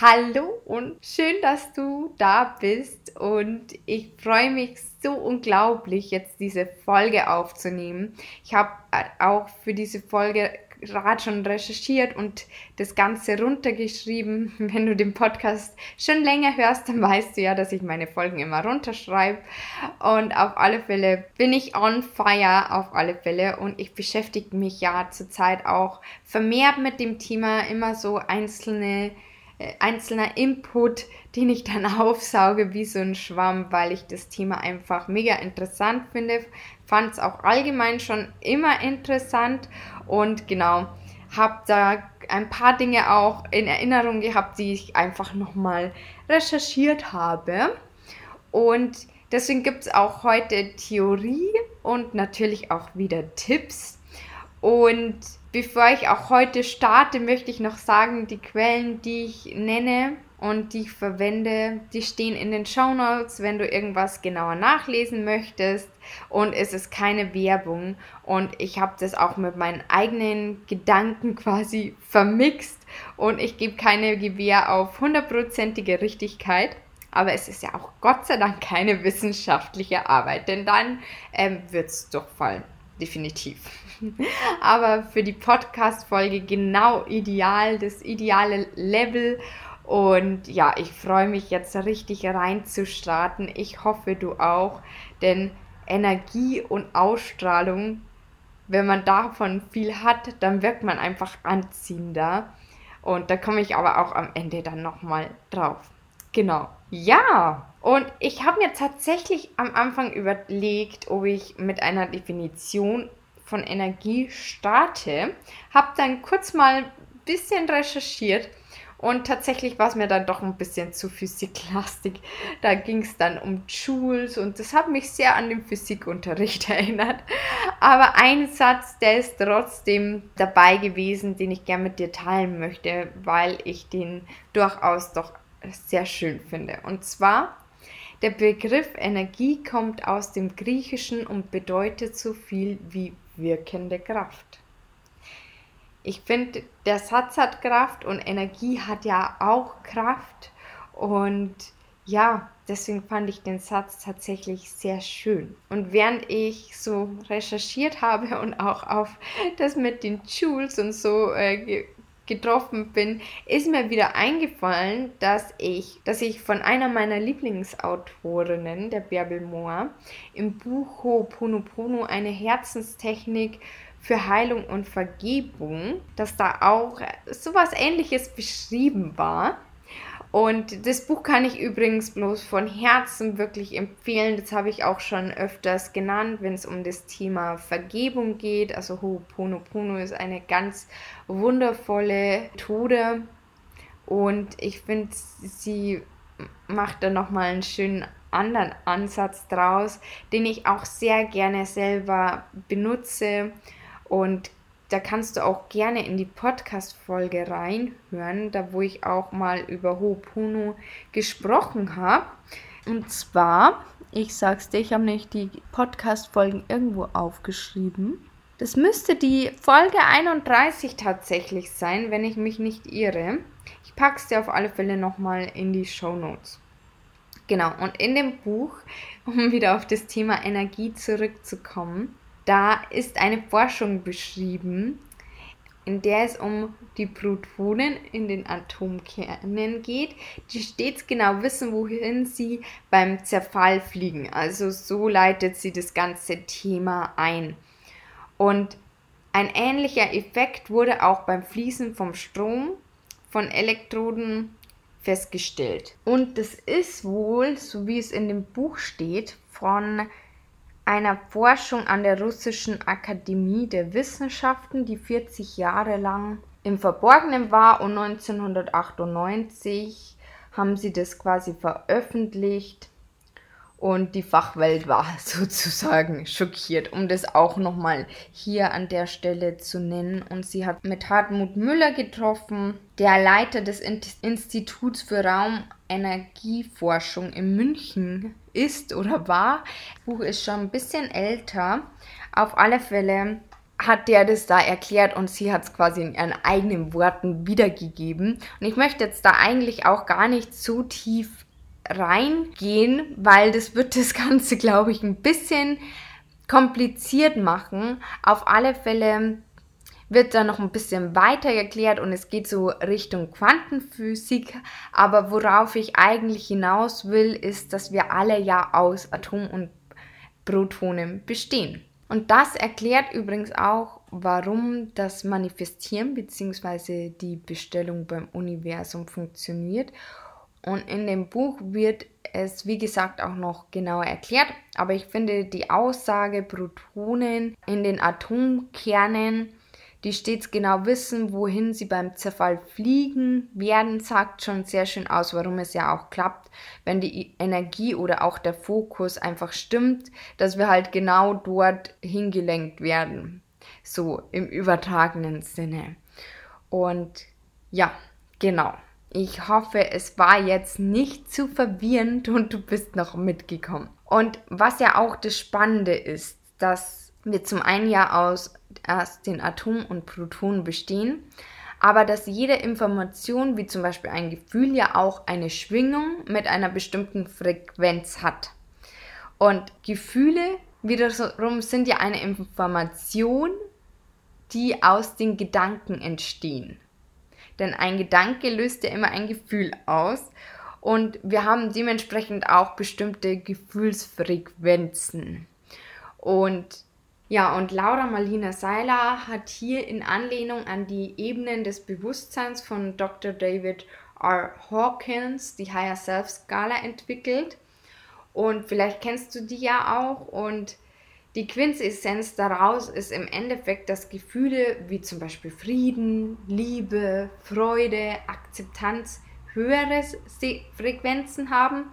Hallo und schön, dass du da bist und ich freue mich so unglaublich, jetzt diese Folge aufzunehmen. Ich habe auch für diese Folge gerade schon recherchiert und das Ganze runtergeschrieben. Wenn du den Podcast schon länger hörst, dann weißt du ja, dass ich meine Folgen immer runterschreibe. Und auf alle Fälle bin ich on fire, auf alle Fälle. Und ich beschäftige mich ja zurzeit auch vermehrt mit dem Thema, immer so einzelne äh, einzelner Input, den ich dann aufsauge wie so ein Schwamm, weil ich das Thema einfach mega interessant finde. Fand es auch allgemein schon immer interessant und genau, habe da ein paar Dinge auch in Erinnerung gehabt, die ich einfach nochmal recherchiert habe. Und deswegen gibt es auch heute Theorie und natürlich auch wieder Tipps. Und Bevor ich auch heute starte, möchte ich noch sagen, die Quellen, die ich nenne und die ich verwende, die stehen in den Show Notes, wenn du irgendwas genauer nachlesen möchtest. Und es ist keine Werbung. Und ich habe das auch mit meinen eigenen Gedanken quasi vermixt. Und ich gebe keine Gewähr auf hundertprozentige Richtigkeit. Aber es ist ja auch Gott sei Dank keine wissenschaftliche Arbeit, denn dann ähm, wird es durchfallen definitiv. Aber für die Podcast-Folge genau ideal, das ideale Level. Und ja, ich freue mich jetzt richtig reinzustarten. Ich hoffe, du auch, denn Energie und Ausstrahlung, wenn man davon viel hat, dann wirkt man einfach anziehender. Und da komme ich aber auch am Ende dann nochmal drauf. Genau. Ja, und ich habe mir tatsächlich am Anfang überlegt, ob ich mit einer Definition von Energie starte. Habe dann kurz mal ein bisschen recherchiert und tatsächlich war es mir dann doch ein bisschen zu physiklastig. Da ging es dann um Joules und das hat mich sehr an den Physikunterricht erinnert. Aber ein Satz, der ist trotzdem dabei gewesen, den ich gerne mit dir teilen möchte, weil ich den durchaus doch sehr schön finde. Und zwar, der Begriff Energie kommt aus dem Griechischen und bedeutet so viel wie wirkende Kraft. Ich finde, der Satz hat Kraft und Energie hat ja auch Kraft. Und ja, deswegen fand ich den Satz tatsächlich sehr schön. Und während ich so recherchiert habe und auch auf das mit den Jules und so äh, getroffen bin, ist mir wieder eingefallen, dass ich, dass ich von einer meiner Lieblingsautorinnen, der Bärbel Mohr, im Buch Ho'oponopono eine Herzenstechnik für Heilung und Vergebung, dass da auch sowas ähnliches beschrieben war. Und das Buch kann ich übrigens bloß von Herzen wirklich empfehlen. Das habe ich auch schon öfters genannt, wenn es um das Thema Vergebung geht. Also Ho'oponopono ist eine ganz wundervolle Methode. Und ich finde, sie macht da nochmal einen schönen anderen Ansatz draus, den ich auch sehr gerne selber benutze und da kannst du auch gerne in die Podcast-Folge reinhören, da wo ich auch mal über Ho'opono gesprochen habe. Und zwar, ich sag's dir, ich habe nicht die Podcast-Folgen irgendwo aufgeschrieben. Das müsste die Folge 31 tatsächlich sein, wenn ich mich nicht irre. Ich pack's dir auf alle Fälle nochmal in die Show Notes. Genau, und in dem Buch, um wieder auf das Thema Energie zurückzukommen, da ist eine Forschung beschrieben, in der es um die Protonen in den Atomkernen geht, die stets genau wissen, wohin sie beim Zerfall fliegen. Also so leitet sie das ganze Thema ein. Und ein ähnlicher Effekt wurde auch beim Fließen vom Strom von Elektroden festgestellt. Und das ist wohl, so wie es in dem Buch steht, von einer Forschung an der Russischen Akademie der Wissenschaften, die 40 Jahre lang im Verborgenen war. Und 1998 haben sie das quasi veröffentlicht und die Fachwelt war sozusagen schockiert, um das auch nochmal hier an der Stelle zu nennen. Und sie hat mit Hartmut Müller getroffen, der Leiter des Instituts für Raumenergieforschung in München ist oder war. Das Buch ist schon ein bisschen älter. Auf alle Fälle hat der das da erklärt und sie hat es quasi in ihren eigenen Worten wiedergegeben. Und ich möchte jetzt da eigentlich auch gar nicht zu tief reingehen, weil das wird das Ganze, glaube ich, ein bisschen kompliziert machen. Auf alle Fälle wird da noch ein bisschen weiter erklärt und es geht so Richtung Quantenphysik. Aber worauf ich eigentlich hinaus will, ist, dass wir alle ja aus Atom und Protonen bestehen. Und das erklärt übrigens auch, warum das Manifestieren bzw. die Bestellung beim Universum funktioniert und in dem Buch wird es, wie gesagt, auch noch genauer erklärt. Aber ich finde die Aussage, Protonen in den Atomkernen, die stets genau wissen, wohin sie beim Zerfall fliegen werden, sagt schon sehr schön aus, warum es ja auch klappt, wenn die Energie oder auch der Fokus einfach stimmt, dass wir halt genau dort hingelenkt werden. So im übertragenen Sinne. Und ja, genau. Ich hoffe, es war jetzt nicht zu verwirrend und du bist noch mitgekommen. Und was ja auch das Spannende ist, dass wir zum einen ja aus, aus den Atomen und Protonen bestehen, aber dass jede Information, wie zum Beispiel ein Gefühl, ja auch eine Schwingung mit einer bestimmten Frequenz hat. Und Gefühle wiederum sind ja eine Information, die aus den Gedanken entstehen. Denn ein Gedanke löst ja immer ein Gefühl aus. Und wir haben dementsprechend auch bestimmte Gefühlsfrequenzen. Und ja, und Laura Marlina Seiler hat hier in Anlehnung an die Ebenen des Bewusstseins von Dr. David R. Hawkins die Higher Self Skala entwickelt. Und vielleicht kennst du die ja auch. Und die Quintessenz daraus ist im Endeffekt, dass Gefühle wie zum Beispiel Frieden, Liebe, Freude, Akzeptanz höhere Frequenzen haben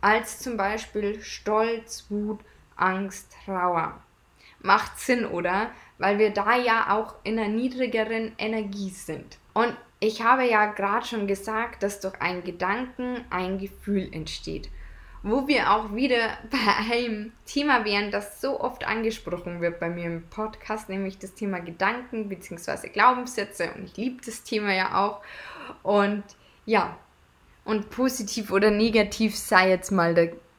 als zum Beispiel Stolz, Wut, Angst, Trauer. Macht Sinn, oder? Weil wir da ja auch in einer niedrigeren Energie sind. Und ich habe ja gerade schon gesagt, dass durch einen Gedanken ein Gefühl entsteht wo wir auch wieder bei einem Thema wären, das so oft angesprochen wird bei mir im Podcast, nämlich das Thema Gedanken bzw. Glaubenssätze. Und ich liebe das Thema ja auch. Und ja, und positiv oder negativ sei jetzt mal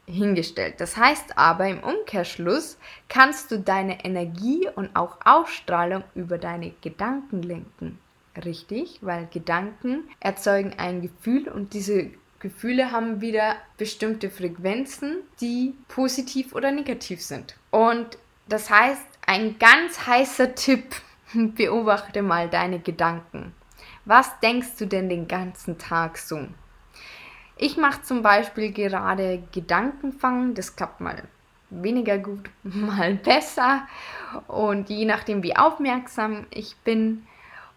dahingestellt. Das heißt aber im Umkehrschluss kannst du deine Energie und auch Ausstrahlung über deine Gedanken lenken. Richtig, weil Gedanken erzeugen ein Gefühl und diese Gefühle haben wieder bestimmte Frequenzen, die positiv oder negativ sind. Und das heißt, ein ganz heißer Tipp, beobachte mal deine Gedanken. Was denkst du denn den ganzen Tag so? Ich mache zum Beispiel gerade Gedankenfang, das klappt mal weniger gut, mal besser und je nachdem, wie aufmerksam ich bin.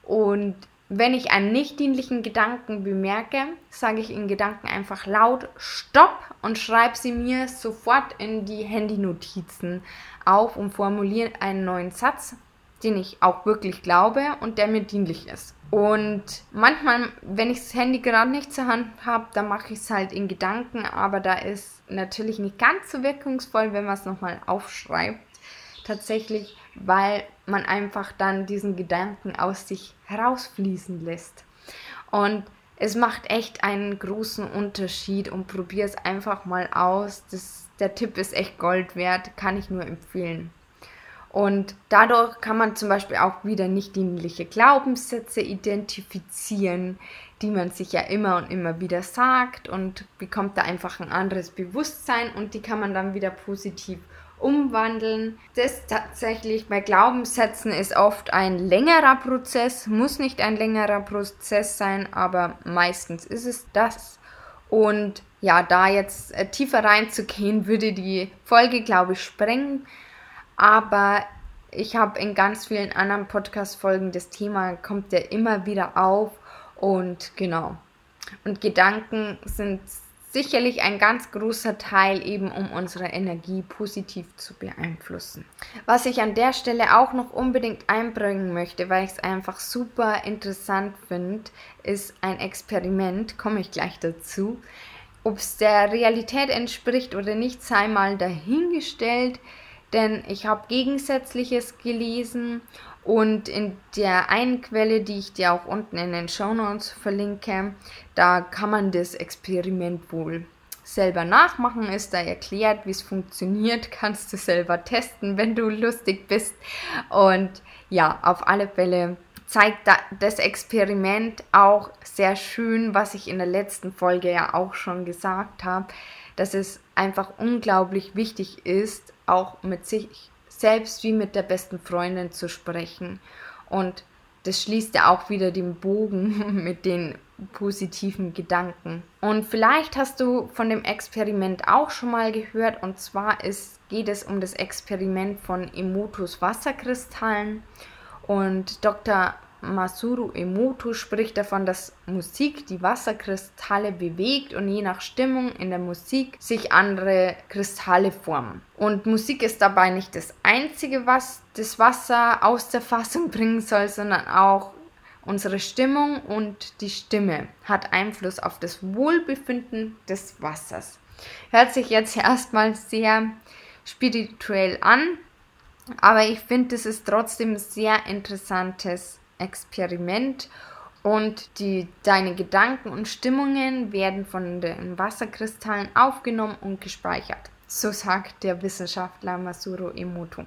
Und wenn ich einen nicht dienlichen Gedanken bemerke, sage ich in Gedanken einfach laut Stopp und schreibe sie mir sofort in die Handynotizen auf und formuliere einen neuen Satz, den ich auch wirklich glaube und der mir dienlich ist. Und manchmal, wenn ich das Handy gerade nicht zur Hand habe, dann mache ich es halt in Gedanken, aber da ist natürlich nicht ganz so wirkungsvoll, wenn man es nochmal aufschreibt. Tatsächlich weil man einfach dann diesen Gedanken aus sich herausfließen lässt. Und es macht echt einen großen Unterschied und probier es einfach mal aus. Das, der Tipp ist echt Gold wert, kann ich nur empfehlen. Und dadurch kann man zum Beispiel auch wieder nicht dienliche Glaubenssätze identifizieren, die man sich ja immer und immer wieder sagt und bekommt da einfach ein anderes Bewusstsein und die kann man dann wieder positiv umwandeln. Das tatsächlich bei Glaubenssätzen ist oft ein längerer Prozess, muss nicht ein längerer Prozess sein, aber meistens ist es das. Und ja, da jetzt äh, tiefer reinzugehen, würde die Folge, glaube ich, sprengen. Aber ich habe in ganz vielen anderen Podcast-Folgen das Thema kommt ja immer wieder auf. Und genau, Und Gedanken sind sicherlich ein ganz großer Teil eben, um unsere Energie positiv zu beeinflussen. Was ich an der Stelle auch noch unbedingt einbringen möchte, weil ich es einfach super interessant finde, ist ein Experiment, komme ich gleich dazu. Ob es der Realität entspricht oder nicht, sei mal dahingestellt, denn ich habe Gegensätzliches gelesen und in der einen Quelle, die ich dir auch unten in den Show Notes verlinke, da kann man das Experiment wohl selber nachmachen. Ist da erklärt, wie es funktioniert. Kannst du selber testen, wenn du lustig bist. Und ja, auf alle Fälle zeigt das Experiment auch sehr schön, was ich in der letzten Folge ja auch schon gesagt habe, dass es einfach unglaublich wichtig ist, auch mit sich selbst wie mit der besten Freundin zu sprechen. Und das schließt ja auch wieder den Bogen mit den positiven Gedanken. Und vielleicht hast du von dem Experiment auch schon mal gehört. Und zwar ist, geht es um das Experiment von Emotos Wasserkristallen. Und Dr. Masuru Emoto spricht davon, dass Musik die Wasserkristalle bewegt und je nach Stimmung in der Musik sich andere Kristalle formen. Und Musik ist dabei nicht das Einzige, was das Wasser aus der Fassung bringen soll, sondern auch unsere Stimmung und die Stimme hat Einfluss auf das Wohlbefinden des Wassers. Hört sich jetzt erstmal sehr spirituell an, aber ich finde, es ist trotzdem ein sehr interessantes Experiment und die, deine Gedanken und Stimmungen werden von den Wasserkristallen aufgenommen und gespeichert. So sagt der Wissenschaftler Masuro Emoto.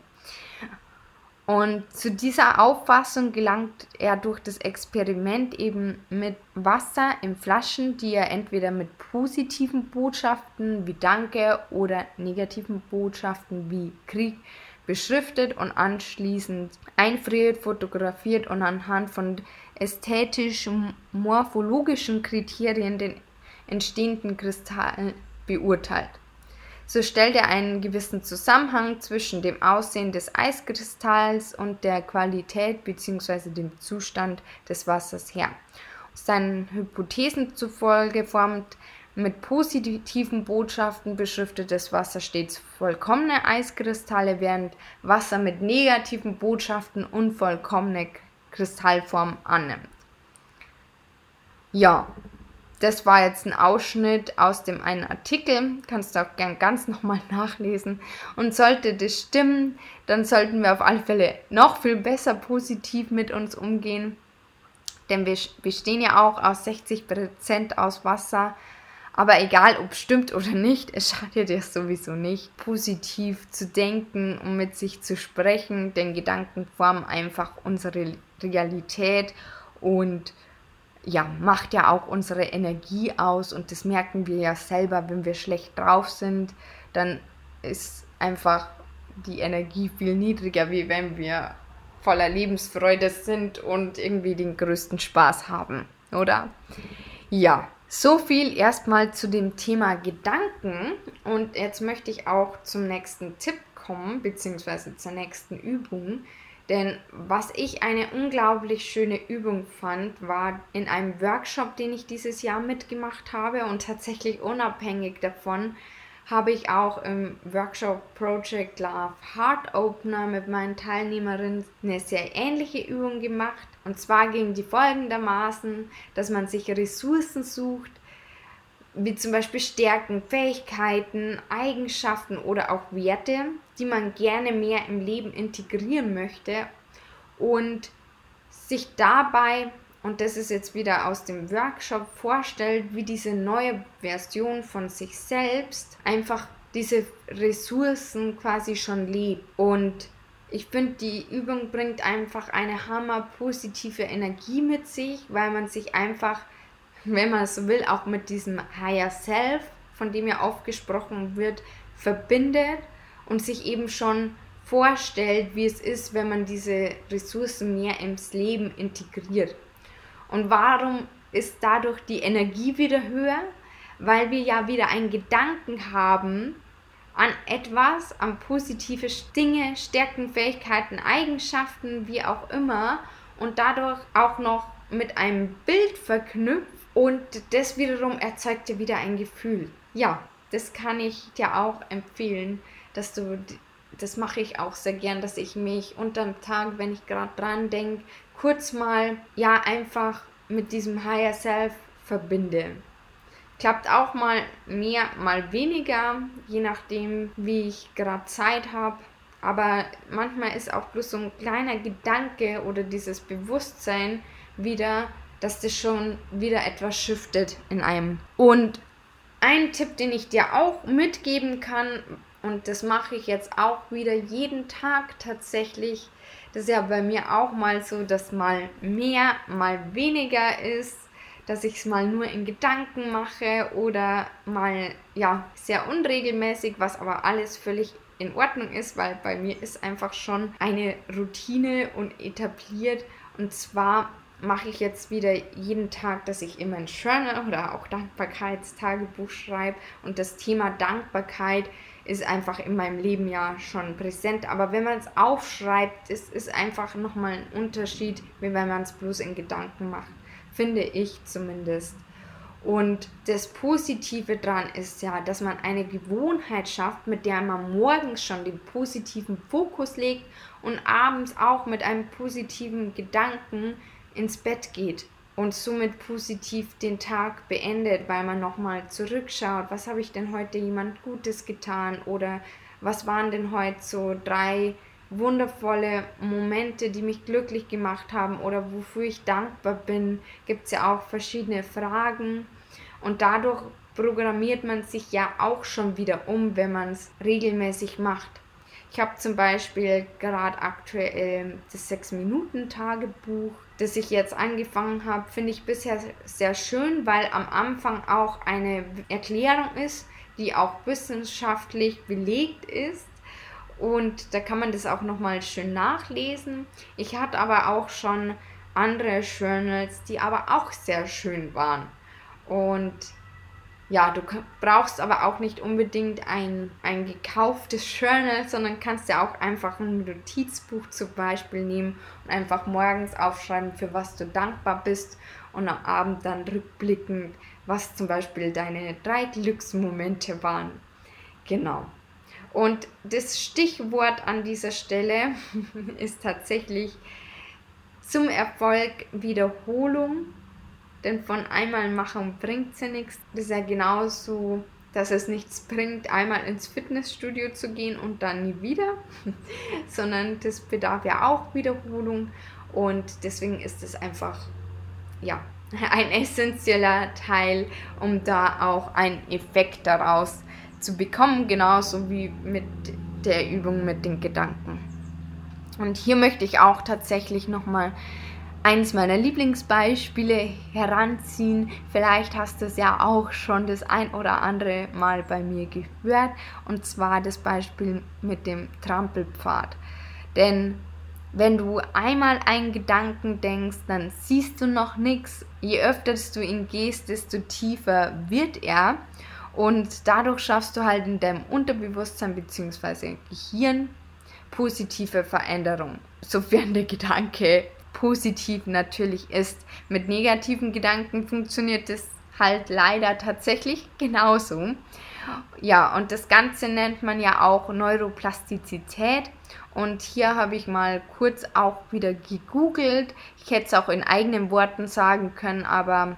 Und zu dieser Auffassung gelangt er durch das Experiment eben mit Wasser in Flaschen, die er entweder mit positiven Botschaften wie Danke oder negativen Botschaften wie Krieg beschriftet und anschließend einfriert, fotografiert und anhand von ästhetisch-morphologischen Kriterien den entstehenden Kristall beurteilt. So stellt er einen gewissen Zusammenhang zwischen dem Aussehen des Eiskristalls und der Qualität bzw. dem Zustand des Wassers her. Seinen Hypothesen zufolge formt mit positiven Botschaften beschriftetes Wasser stets vollkommene Eiskristalle, während Wasser mit negativen Botschaften unvollkommene Kristallform annimmt. Ja, das war jetzt ein Ausschnitt aus dem einen Artikel. Kannst du auch gern ganz nochmal nachlesen. Und sollte das stimmen, dann sollten wir auf alle Fälle noch viel besser positiv mit uns umgehen. Denn wir bestehen ja auch aus 60% aus Wasser. Aber egal, ob stimmt oder nicht, es schadet dir sowieso nicht, positiv zu denken und mit sich zu sprechen, denn Gedanken formen einfach unsere Realität und ja, macht ja auch unsere Energie aus und das merken wir ja selber, wenn wir schlecht drauf sind, dann ist einfach die Energie viel niedriger, wie wenn wir voller Lebensfreude sind und irgendwie den größten Spaß haben, oder? Ja, so viel erstmal zu dem Thema Gedanken und jetzt möchte ich auch zum nächsten Tipp kommen, beziehungsweise zur nächsten Übung. Denn was ich eine unglaublich schöne Übung fand, war in einem Workshop, den ich dieses Jahr mitgemacht habe und tatsächlich unabhängig davon habe ich auch im Workshop Project Love Heart Opener mit meinen Teilnehmerinnen eine sehr ähnliche Übung gemacht. Und zwar ging die folgendermaßen, dass man sich Ressourcen sucht, wie zum Beispiel Stärken, Fähigkeiten, Eigenschaften oder auch Werte, die man gerne mehr im Leben integrieren möchte und sich dabei, und das ist jetzt wieder aus dem Workshop, vorstellt, wie diese neue Version von sich selbst einfach diese Ressourcen quasi schon lebt. Und ich finde, die Übung bringt einfach eine hammer positive Energie mit sich, weil man sich einfach wenn man so will, auch mit diesem Higher Self, von dem ja oft gesprochen wird, verbindet und sich eben schon vorstellt, wie es ist, wenn man diese Ressourcen mehr ins Leben integriert. Und warum ist dadurch die Energie wieder höher? Weil wir ja wieder einen Gedanken haben an etwas, an positive Dinge, Stärken, Fähigkeiten, Eigenschaften, wie auch immer, und dadurch auch noch mit einem Bild verknüpft Und das wiederum erzeugt dir wieder ein Gefühl. Ja, das kann ich dir auch empfehlen, dass du, das mache ich auch sehr gern, dass ich mich unterm Tag, wenn ich gerade dran denke, kurz mal, ja, einfach mit diesem Higher Self verbinde. Klappt auch mal mehr, mal weniger, je nachdem, wie ich gerade Zeit habe. Aber manchmal ist auch bloß so ein kleiner Gedanke oder dieses Bewusstsein wieder, dass das schon wieder etwas shiftet in einem. Und ein Tipp, den ich dir auch mitgeben kann, und das mache ich jetzt auch wieder jeden Tag tatsächlich, das ist ja bei mir auch mal so, dass mal mehr, mal weniger ist, dass ich es mal nur in Gedanken mache oder mal ja sehr unregelmäßig, was aber alles völlig in Ordnung ist, weil bei mir ist einfach schon eine Routine und etabliert und zwar mache ich jetzt wieder jeden Tag, dass ich immer ein Journal oder auch Dankbarkeitstagebuch schreibe. Und das Thema Dankbarkeit ist einfach in meinem Leben ja schon präsent. Aber wenn man es aufschreibt, ist es einfach nochmal ein Unterschied, wie wenn man es bloß in Gedanken macht. Finde ich zumindest. Und das Positive daran ist ja, dass man eine Gewohnheit schafft, mit der man morgens schon den positiven Fokus legt und abends auch mit einem positiven Gedanken ins Bett geht und somit positiv den Tag beendet, weil man nochmal zurückschaut, was habe ich denn heute jemand Gutes getan oder was waren denn heute so drei wundervolle Momente, die mich glücklich gemacht haben oder wofür ich dankbar bin, gibt es ja auch verschiedene Fragen und dadurch programmiert man sich ja auch schon wieder um, wenn man es regelmäßig macht. Ich habe zum Beispiel gerade aktuell das 6-Minuten-Tagebuch, das ich jetzt angefangen habe, finde ich bisher sehr schön, weil am Anfang auch eine Erklärung ist, die auch wissenschaftlich belegt ist. Und da kann man das auch nochmal schön nachlesen. Ich hatte aber auch schon andere Journals, die aber auch sehr schön waren. Und ja, du brauchst aber auch nicht unbedingt ein, ein gekauftes Journal, sondern kannst ja auch einfach ein Notizbuch zum Beispiel nehmen und einfach morgens aufschreiben, für was du dankbar bist und am Abend dann rückblicken, was zum Beispiel deine drei Glücksmomente waren. Genau. Und das Stichwort an dieser Stelle ist tatsächlich zum Erfolg Wiederholung denn von einmal machen bringt ja nichts. Das ist ja genauso, dass es nichts bringt, einmal ins Fitnessstudio zu gehen und dann nie wieder, sondern das bedarf ja auch Wiederholung und deswegen ist es einfach, ja, ein essentieller Teil, um da auch einen Effekt daraus zu bekommen, genauso wie mit der Übung mit den Gedanken. Und hier möchte ich auch tatsächlich nochmal eines meiner Lieblingsbeispiele heranziehen. Vielleicht hast du es ja auch schon das ein oder andere Mal bei mir gehört. Und zwar das Beispiel mit dem Trampelpfad. Denn wenn du einmal einen Gedanken denkst, dann siehst du noch nichts. Je öfter du ihn gehst, desto tiefer wird er. Und dadurch schaffst du halt in deinem Unterbewusstsein bzw. Gehirn positive Veränderung, sofern der Gedanke positiv natürlich ist. Mit negativen Gedanken funktioniert es halt leider tatsächlich genauso. Ja, und das Ganze nennt man ja auch Neuroplastizität. Und hier habe ich mal kurz auch wieder gegoogelt. Ich hätte es auch in eigenen Worten sagen können, aber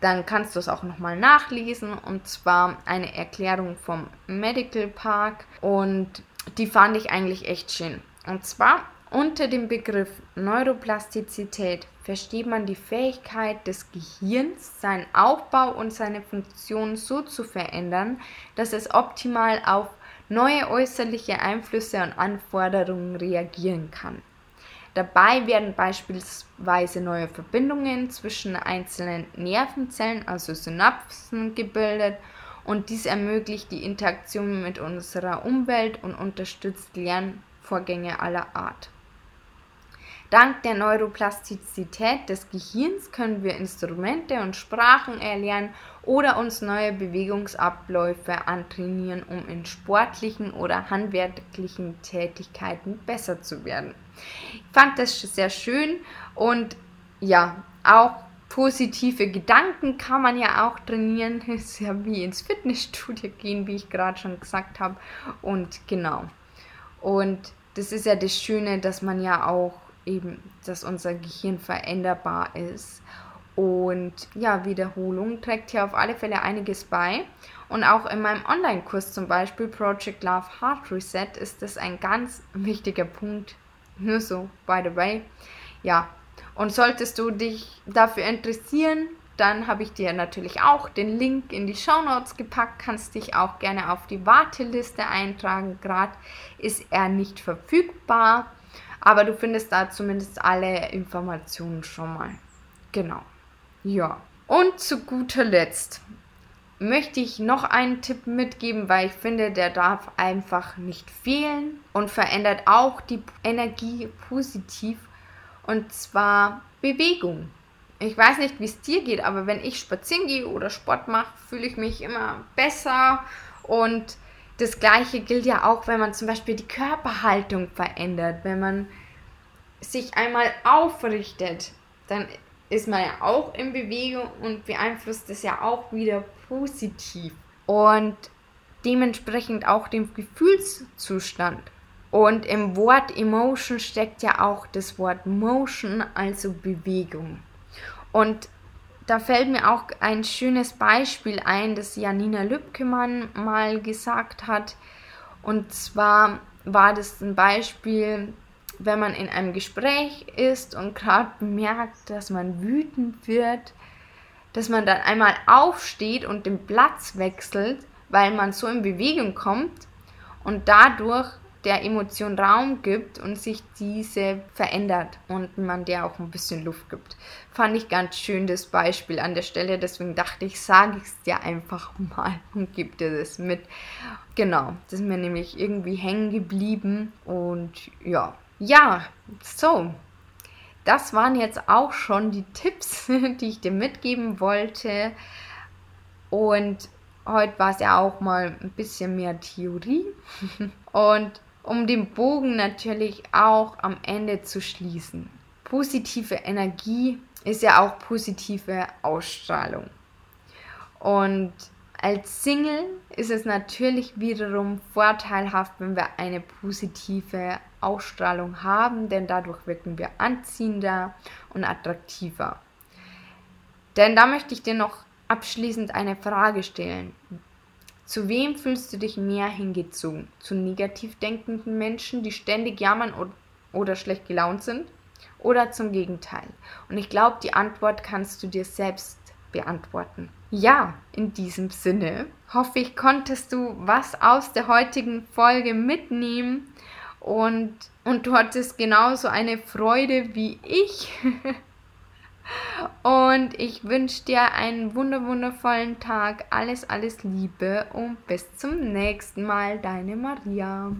dann kannst du es auch nochmal nachlesen. Und zwar eine Erklärung vom Medical Park. Und die fand ich eigentlich echt schön. Und zwar unter dem Begriff Neuroplastizität versteht man die Fähigkeit des Gehirns, seinen Aufbau und seine Funktion so zu verändern, dass es optimal auf neue äußerliche Einflüsse und Anforderungen reagieren kann. Dabei werden beispielsweise neue Verbindungen zwischen einzelnen Nervenzellen, also Synapsen, gebildet und dies ermöglicht die Interaktion mit unserer Umwelt und unterstützt Lernvorgänge aller Art. Dank der Neuroplastizität des Gehirns können wir Instrumente und Sprachen erlernen oder uns neue Bewegungsabläufe antrainieren, um in sportlichen oder handwerklichen Tätigkeiten besser zu werden. Ich fand das sehr schön und ja, auch positive Gedanken kann man ja auch trainieren. Ist ja wie ins Fitnessstudio gehen, wie ich gerade schon gesagt habe. Und genau. Und das ist ja das Schöne, dass man ja auch eben, dass unser Gehirn veränderbar ist. Und ja, Wiederholung trägt hier auf alle Fälle einiges bei. Und auch in meinem Online-Kurs zum Beispiel Project Love Heart Reset ist das ein ganz wichtiger Punkt. Nur so, by the way. Ja, und solltest du dich dafür interessieren, dann habe ich dir natürlich auch den Link in die Show Notes gepackt. Kannst dich auch gerne auf die Warteliste eintragen. Gerade ist er nicht verfügbar, aber du findest da zumindest alle Informationen schon mal. Genau. Ja. Und zu guter Letzt möchte ich noch einen Tipp mitgeben, weil ich finde, der darf einfach nicht fehlen und verändert auch die Energie positiv. Und zwar Bewegung. Ich weiß nicht, wie es dir geht, aber wenn ich spazieren gehe oder Sport mache, fühle ich mich immer besser. Und das gleiche gilt ja auch, wenn man zum Beispiel die Körperhaltung verändert. Wenn man sich einmal aufrichtet, dann ist man ja auch in Bewegung und beeinflusst es ja auch wieder positiv. Und dementsprechend auch den Gefühlszustand. Und im Wort Emotion steckt ja auch das Wort Motion, also Bewegung. Und da fällt mir auch ein schönes Beispiel ein, das Janina Lübkemann mal gesagt hat. Und zwar war das ein Beispiel, wenn man in einem Gespräch ist und gerade bemerkt, dass man wütend wird, dass man dann einmal aufsteht und den Platz wechselt, weil man so in Bewegung kommt und dadurch der Emotion Raum gibt und sich diese verändert und man der auch ein bisschen Luft gibt. Fand ich ganz schön das Beispiel an der Stelle, deswegen dachte ich, sage ich es dir einfach mal und gebe dir das mit. Genau, das ist mir nämlich irgendwie hängen geblieben und ja, ja, so. Das waren jetzt auch schon die Tipps, die ich dir mitgeben wollte. Und heute war es ja auch mal ein bisschen mehr Theorie. Und um den Bogen natürlich auch am Ende zu schließen. Positive Energie ist ja auch positive Ausstrahlung. Und als Single ist es natürlich wiederum vorteilhaft, wenn wir eine positive Ausstrahlung haben, denn dadurch wirken wir anziehender und attraktiver. Denn da möchte ich dir noch abschließend eine Frage stellen. Zu wem fühlst du dich mehr hingezogen? Zu negativ denkenden Menschen, die ständig jammern oder schlecht gelaunt sind? Oder zum Gegenteil? Und ich glaube, die Antwort kannst du dir selbst beantworten. Ja, in diesem Sinne hoffe ich, konntest du was aus der heutigen Folge mitnehmen und, und du hattest genauso eine Freude wie ich. Und ich wünsche dir einen wundervollen Tag. Alles, alles Liebe und bis zum nächsten Mal. Deine Maria.